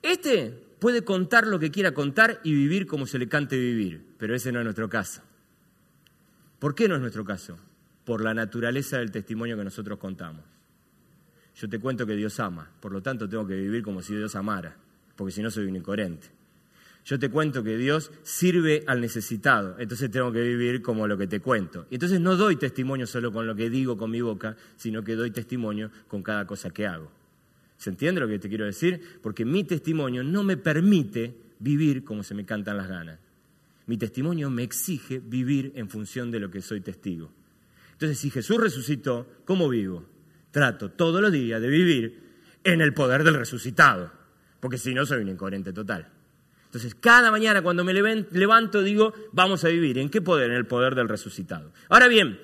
Speaker 1: este puede contar lo que quiera contar y vivir como se le cante vivir, pero ese no es nuestro caso. ¿Por qué no es nuestro caso? Por la naturaleza del testimonio que nosotros contamos. Yo te cuento que Dios ama, por lo tanto tengo que vivir como si Dios amara, porque si no soy un incoherente. Yo te cuento que Dios sirve al necesitado, entonces tengo que vivir como lo que te cuento. Y entonces no doy testimonio solo con lo que digo con mi boca, sino que doy testimonio con cada cosa que hago. ¿Se entiende lo que te quiero decir? Porque mi testimonio no me permite vivir como se me cantan las ganas. Mi testimonio me exige vivir en función de lo que soy testigo. Entonces, si Jesús resucitó, ¿cómo vivo? Trato todos los días de vivir en el poder del resucitado, porque si no soy un incoherente total. Entonces, cada mañana cuando me levanto digo, vamos a vivir. ¿En qué poder? En el poder del resucitado. Ahora bien,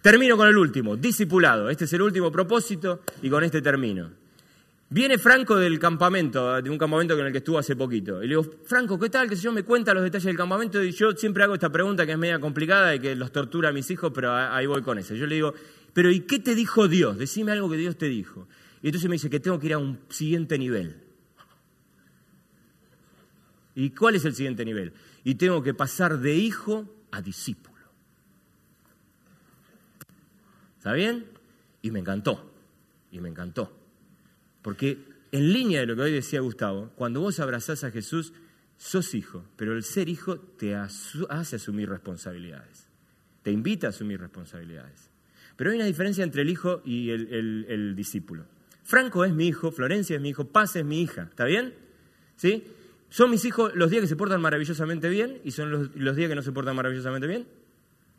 Speaker 1: termino con el último, discipulado. Este es el último propósito y con este termino. Viene Franco del campamento, de un campamento con el que estuvo hace poquito. Y le digo, Franco, ¿qué tal? Que yo me cuenta los detalles del campamento y yo siempre hago esta pregunta que es media complicada y que los tortura a mis hijos, pero ahí voy con eso. Yo le digo, pero ¿y qué te dijo Dios? Decime algo que Dios te dijo. Y entonces me dice que tengo que ir a un siguiente nivel. ¿Y cuál es el siguiente nivel? Y tengo que pasar de hijo a discípulo. ¿Está bien? Y me encantó, y me encantó. Porque en línea de lo que hoy decía Gustavo, cuando vos abrazás a Jesús, sos hijo, pero el ser hijo te hace asumir responsabilidades, te invita a asumir responsabilidades. Pero hay una diferencia entre el hijo y el, el discípulo. Franco es mi hijo, Florencia es mi hijo, Paz es mi hija, ¿está bien? ¿Sí? ¿Son mis hijos los días que se portan maravillosamente bien y son los, días que no se portan maravillosamente bien?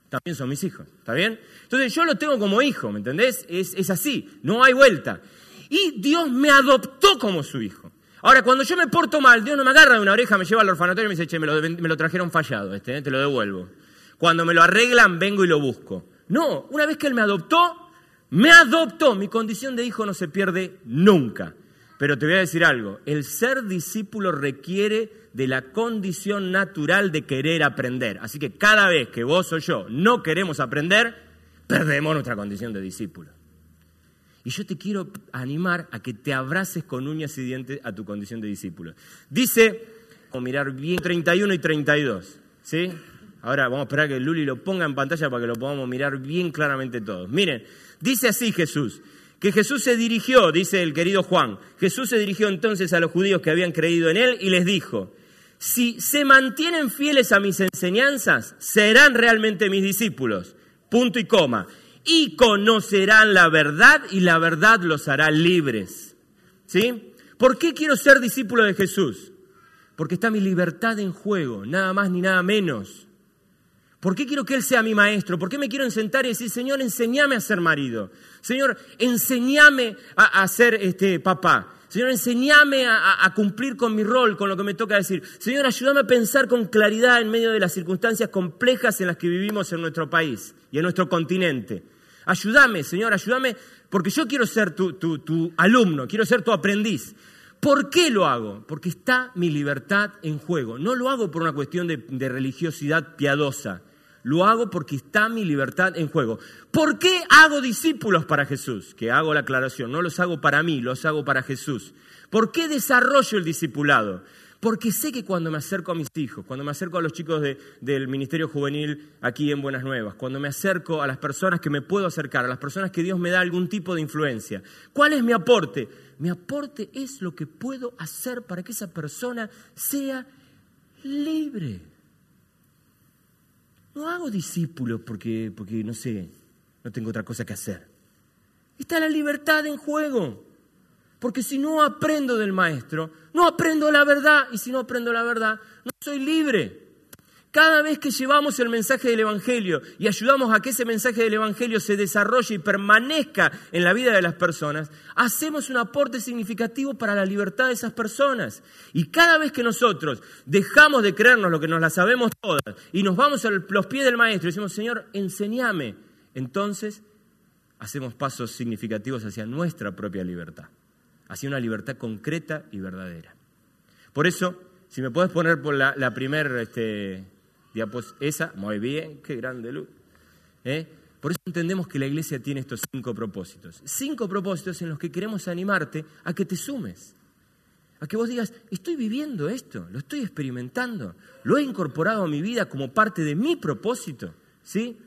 Speaker 1: También son mis hijos, ¿está bien? Entonces yo lo tengo como hijo, ¿me entendés? Es, así, no hay vuelta. Y Dios me adoptó como su hijo. Ahora, cuando yo me porto mal, Dios no me agarra de una oreja, me lleva al orfanatorio y me dice, che, me lo, me lo trajeron fallado, este, ¿eh? te lo devuelvo. Cuando me lo arreglan, vengo y lo busco. No, una vez que Él me adoptó, me adoptó. Mi condición de hijo no se pierde nunca. Pero te voy a decir algo, el ser discípulo requiere de la condición natural de querer aprender. Así que cada vez que vos o yo no queremos aprender, perdemos nuestra condición de discípulo. Y yo te quiero animar a que te abraces con uñas y dientes a tu condición de discípulo. Dice, o mirar bien 31 y 32, ¿sí? Ahora vamos a esperar que Luli lo ponga en pantalla para que lo podamos mirar bien claramente todos. Miren, dice así Jesús, que Jesús se dirigió, dice el querido Juan, Jesús se dirigió entonces a los judíos que habían creído en él y les dijo, si se mantienen fieles a mis enseñanzas, serán realmente mis discípulos, punto y coma, y conocerán la verdad y la verdad los hará libres. ¿Sí? ¿Por qué quiero ser discípulo de Jesús? Porque está mi libertad en juego, nada más ni nada menos. ¿Por qué quiero que Él sea mi maestro? ¿Por qué me quiero sentar y decir, Señor, enséñame a ser marido? Señor, enséñame a, ser este, papá. Señor, enséñame a, a, cumplir con mi rol, con lo que me toca decir. Señor, ayúdame a pensar con claridad en medio de las circunstancias complejas en las que vivimos en nuestro país y en nuestro continente. Ayúdame, Señor, ayúdame, porque yo quiero ser tu, alumno, quiero ser tu aprendiz. ¿Por qué lo hago? Porque está mi libertad en juego. No lo hago por una cuestión de religiosidad piadosa. Lo hago porque está mi libertad en juego. ¿Por qué hago discípulos para Jesús? Que hago la aclaración, no los hago para mí, los hago para Jesús. ¿Por qué desarrollo el discipulado? Porque sé que cuando me acerco a mis hijos, cuando me acerco a los chicos del Ministerio Juvenil aquí en Buenas Nuevas, cuando me acerco a las personas que me puedo acercar, a las personas que Dios me da algún tipo de influencia, ¿cuál es mi aporte? Mi aporte es lo que puedo hacer para que esa persona sea libre. No hago discípulos porque, porque no sé, no tengo otra cosa que hacer. Está la libertad en juego. Porque si no aprendo del maestro, no aprendo la verdad. Y si no aprendo la verdad, no soy libre. Cada vez que llevamos el mensaje del Evangelio y ayudamos a que ese mensaje del Evangelio se desarrolle y permanezca en la vida de las personas, hacemos un aporte significativo para la libertad de esas personas. Y cada vez que nosotros dejamos de creernos lo que nos la sabemos todas y nos vamos a los pies del Maestro y decimos, Señor, enséñame, entonces hacemos pasos significativos hacia nuestra propia libertad hacia una libertad concreta y verdadera. Por eso, si me puedes poner por la, primera este, diapositiva, esa, muy bien, qué grande luz. ¿eh? Por eso entendemos que la iglesia tiene estos cinco propósitos. Cinco propósitos en los que queremos animarte a que te sumes. A que vos digas, estoy viviendo esto, lo estoy experimentando, lo he incorporado a mi vida como parte de mi propósito. ¿Sí?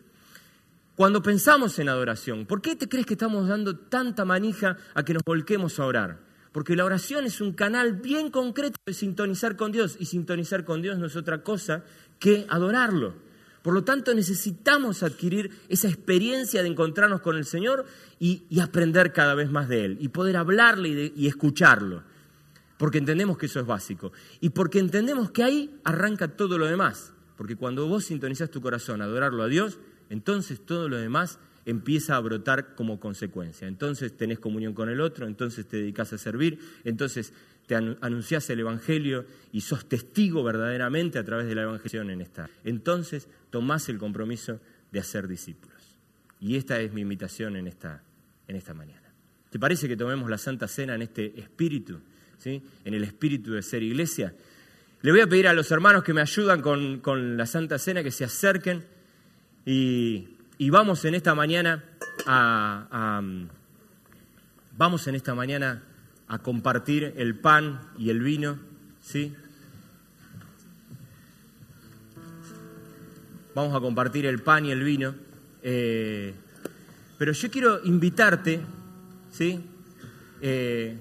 Speaker 1: Cuando pensamos en adoración, ¿por qué te crees que estamos dando tanta manija a que nos volquemos a orar? Porque la oración es un canal bien concreto de sintonizar con Dios y sintonizar con Dios no es otra cosa que adorarlo. Por lo tanto, necesitamos adquirir esa experiencia de encontrarnos con el Señor y, aprender cada vez más de Él y poder hablarle y, escucharlo. Porque entendemos que eso es básico. Y porque entendemos que ahí arranca todo lo demás. Porque cuando vos sintonizas tu corazón a adorarlo a Dios, entonces todo lo demás empieza a brotar como consecuencia. Entonces tenés comunión con el otro, entonces te dedicas a servir, entonces te anunciás el Evangelio y sos testigo verdaderamente a través de la evangelización en esta. Entonces tomás el compromiso de hacer discípulos. Y esta es mi invitación en esta, en esta mañana. ¿Te parece que tomemos la Santa Cena en este espíritu, ¿sí? en el espíritu de ser iglesia? Le voy a pedir a los hermanos que me ayudan con, con la Santa Cena que se acerquen. Y, vamos en esta mañana a, vamos en esta mañana a compartir el pan y el vino, ¿sí? Vamos a compartir el pan y el vino. Eh, pero yo quiero invitarte, ¿sí? Eh,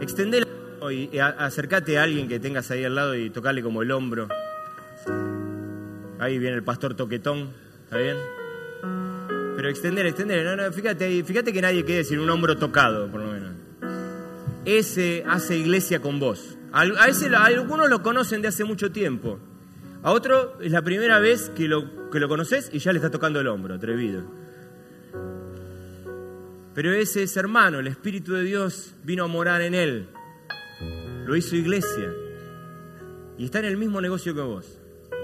Speaker 1: extender y acércate a alguien que tengas ahí al lado y tocarle como el hombro. Ahí viene el pastor toquetón, ¿está bien? Pero extender, extender. No, no, fíjate, fíjate que nadie quede sin un hombro tocado, por lo menos. Ese hace iglesia con vos. A ese algunos lo conocen de hace mucho tiempo. A otro es la primera vez que lo, que lo conoces y ya le está tocando el hombro, atrevido. Pero ese es hermano, el Espíritu de Dios vino a morar en él. Lo hizo iglesia. Y está en el mismo negocio que vos.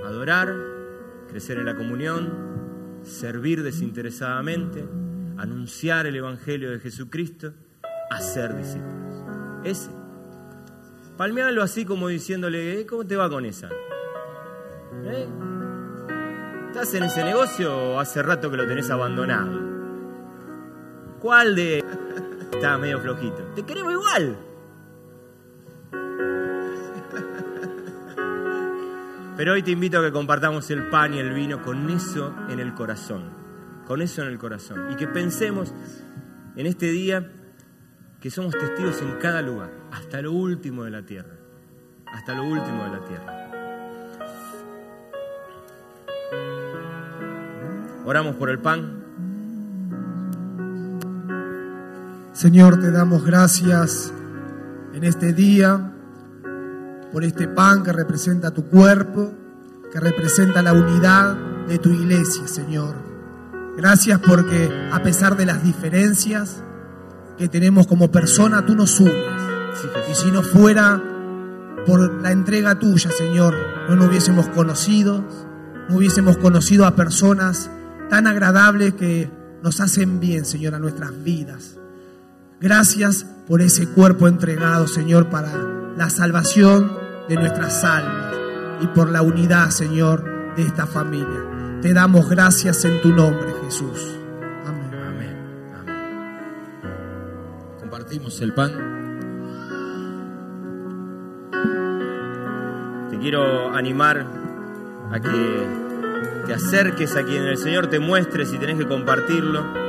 Speaker 1: Adorar, crecer en la comunión, servir desinteresadamente, anunciar el Evangelio de Jesucristo, hacer discípulos. Ese. Palmealo así como diciéndole, eh, ¿cómo te va con esa? ¿Eh? ¿Estás en ese negocio o hace rato que lo tenés abandonado? ¿Cuál de...? Está medio flojito. Te queremos igual. Pero hoy te invito a que compartamos el pan y el vino con eso en el corazón, con eso en el corazón. Y que pensemos en este día que somos testigos en cada lugar, hasta lo último de la tierra, hasta lo último de la tierra. Oramos por el pan.
Speaker 2: Señor, te damos gracias en este día por este pan que representa tu cuerpo, que representa la unidad de tu iglesia, Señor. Gracias porque a pesar de las diferencias que tenemos como persona, tú nos unes. Y si no fuera por la entrega tuya, Señor, no nos hubiésemos conocido, no hubiésemos conocido a personas tan agradables que nos hacen bien, Señor, a nuestras vidas. Gracias por ese cuerpo entregado, Señor, para la salvación de nuestras almas y por la unidad, Señor, de esta familia. Te damos gracias en tu nombre, Jesús. Amén.
Speaker 3: Amén.
Speaker 1: Compartimos el pan.
Speaker 3: Te quiero animar a que te acerques a quien el Señor te muestre si tenés que compartirlo.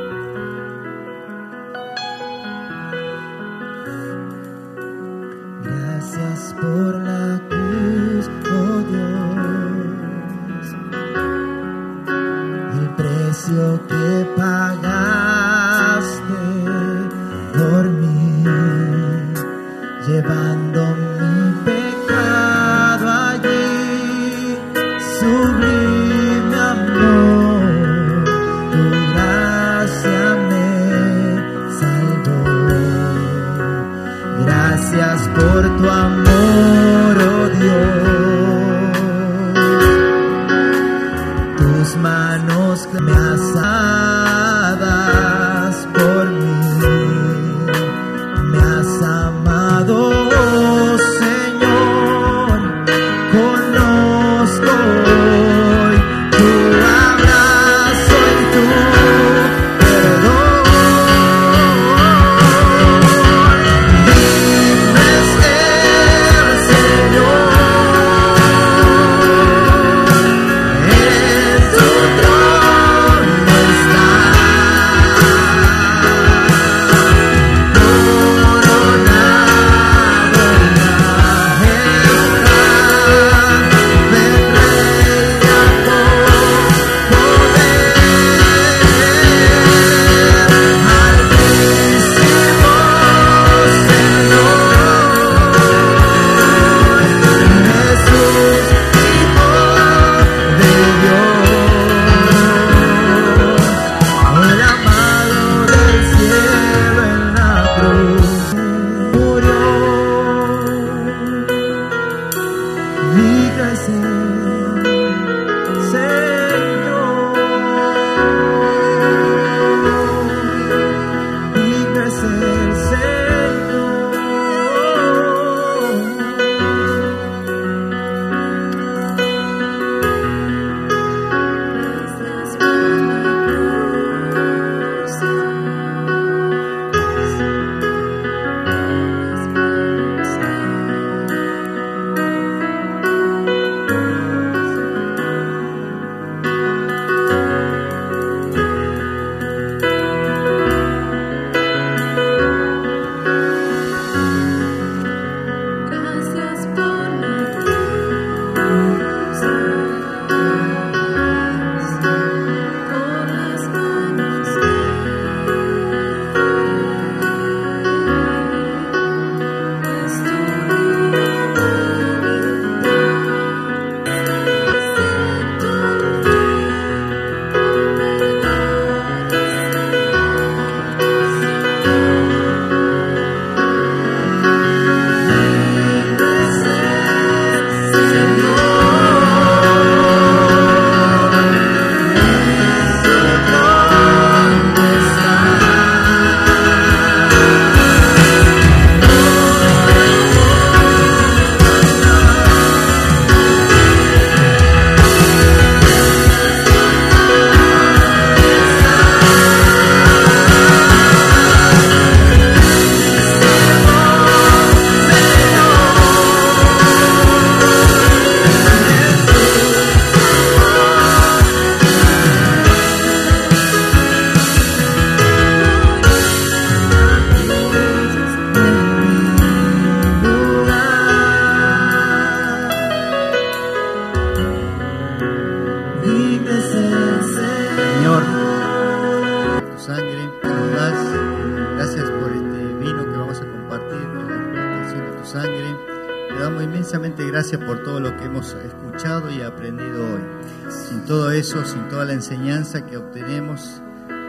Speaker 4: Enseñanza que obtenemos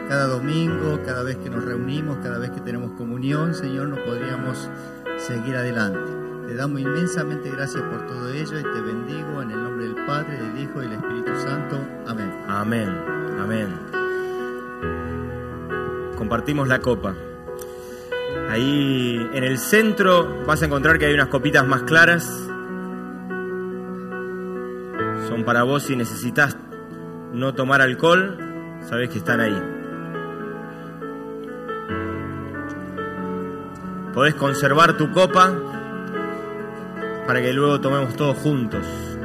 Speaker 4: cada domingo, cada vez que nos reunimos, cada vez que tenemos comunión, Señor, no podríamos seguir adelante. Te damos inmensamente gracias por todo ello y te bendigo en el nombre del Padre, del Hijo y del Espíritu Santo. Amén.
Speaker 3: Amén, amén. Compartimos la copa. Ahí en el centro vas a encontrar que hay unas copitas más claras. Son para vos si necesitas no tomar alcohol, sabes que están ahí. Podés conservar tu copa para que luego tomemos todos juntos.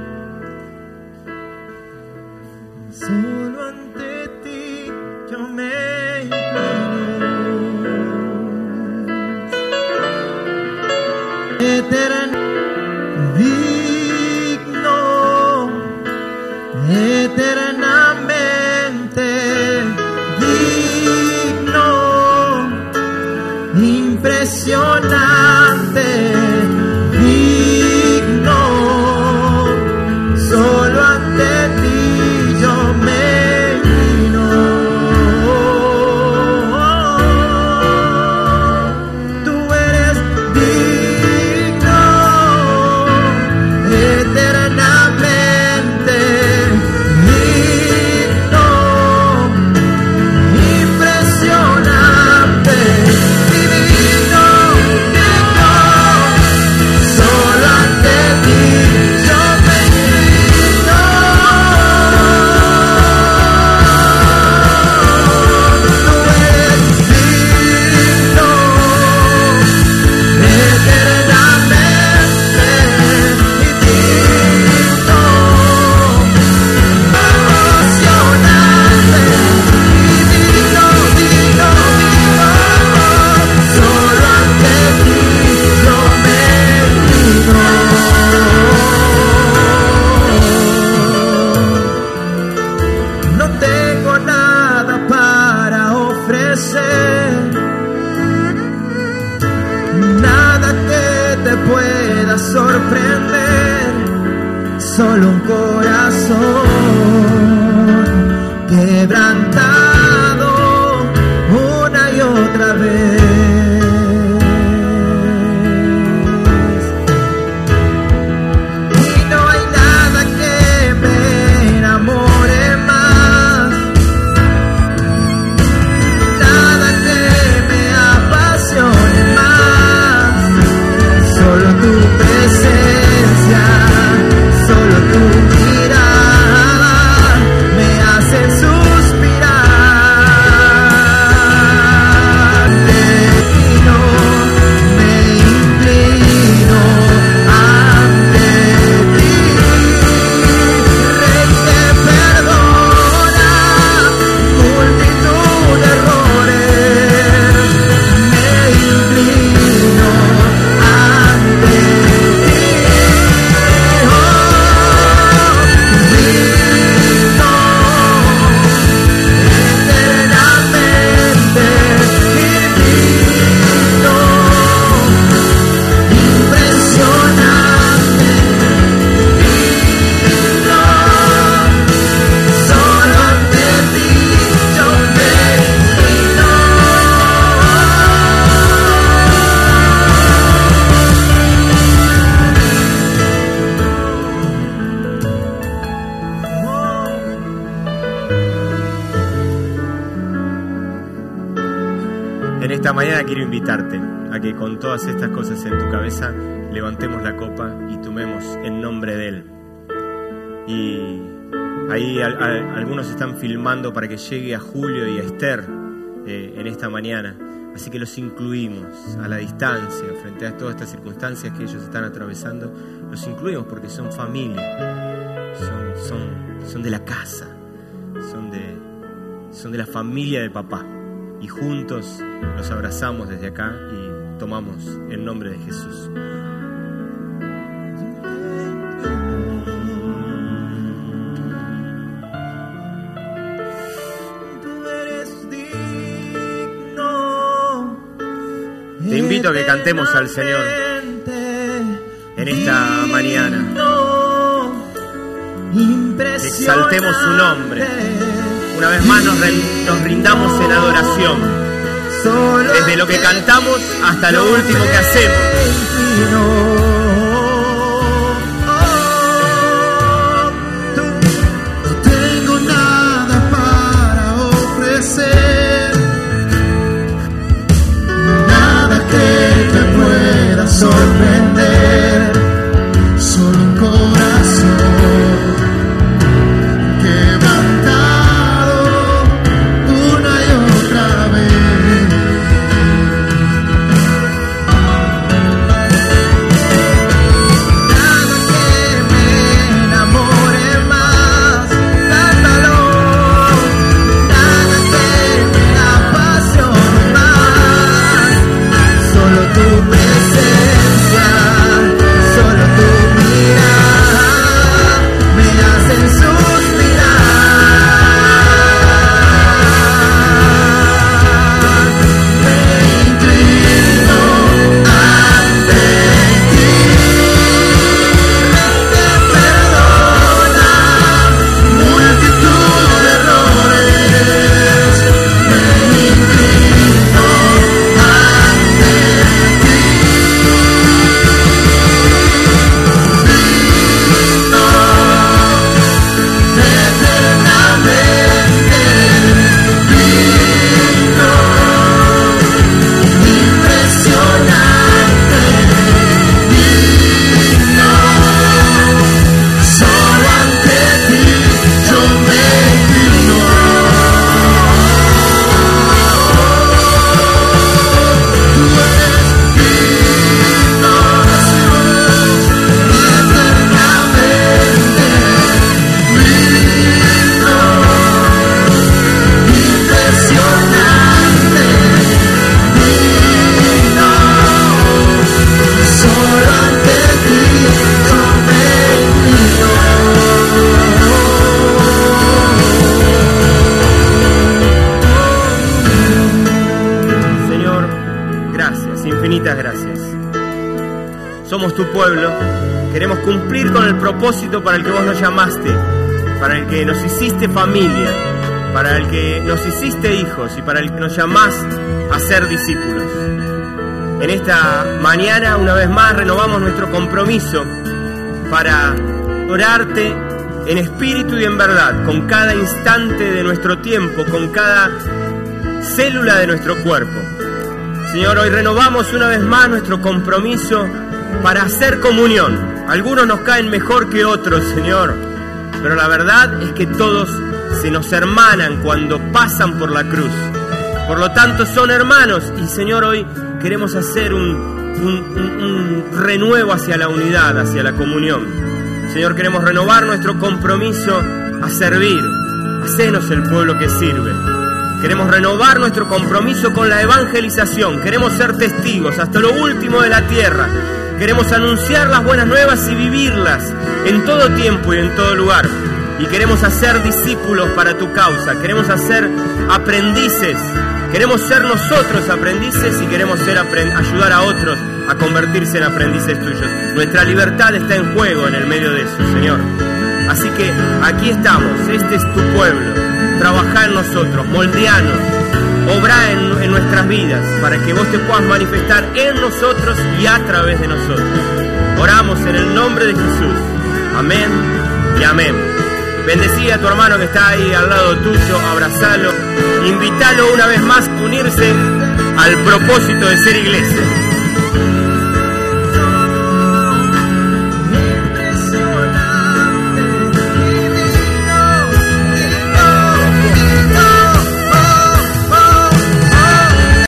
Speaker 3: Mañana quiero invitarte a que con todas estas cosas en tu cabeza levantemos la copa y tomemos en nombre de Él. Y ahí al- al- algunos están filmando para que llegue a Julio y a Esther eh, en esta mañana. Así que los incluimos a la distancia, frente a todas estas circunstancias que ellos están atravesando. Los incluimos porque son familia, son, son, son de la casa, son de, son de la familia de papá. Y juntos los abrazamos desde acá y tomamos el nombre de Jesús. Te invito a que cantemos al Señor en esta mañana.
Speaker 5: Que
Speaker 3: exaltemos su nombre. Una vez más nos, nos rindamos en adoración, desde lo que cantamos hasta lo último que hacemos.
Speaker 1: Hiciste familia, para el que nos hiciste hijos y para el que nos llamás a ser discípulos. En esta mañana, una vez más, renovamos nuestro compromiso para orarte en espíritu y en verdad, con cada instante de nuestro tiempo, con cada célula de nuestro cuerpo. Señor, hoy renovamos una vez más nuestro compromiso para hacer comunión. Algunos nos caen mejor que otros, Señor, pero la verdad es que todos se nos hermanan cuando pasan por la cruz. Por lo tanto, son hermanos y, Señor, hoy queremos hacer un, un- renuevo hacia la unidad, hacia la comunión. Señor, queremos renovar nuestro compromiso a servir. Hacenos el pueblo que sirve. Queremos renovar nuestro compromiso con la evangelización. Queremos ser testigos hasta lo último de la tierra. Queremos anunciar las buenas nuevas y vivirlas en todo tiempo y en todo lugar. Y queremos hacer discípulos para tu causa. Queremos hacer aprendices. Queremos ser nosotros aprendices y queremos ser ayudar a otros a convertirse en aprendices tuyos. Nuestra libertad está en juego en el medio de eso, Señor. Así que aquí estamos, este es tu pueblo. Trabaja en nosotros, moldeanos, obra en, en nuestras vidas para que vos te puedas manifestar en nosotros y a través de nosotros. Oramos en el nombre de Jesús. Amén y amén. Bendecí a tu hermano que está ahí al lado tuyo, abrazalo, invítalo una vez más a unirse al propósito de ser iglesia.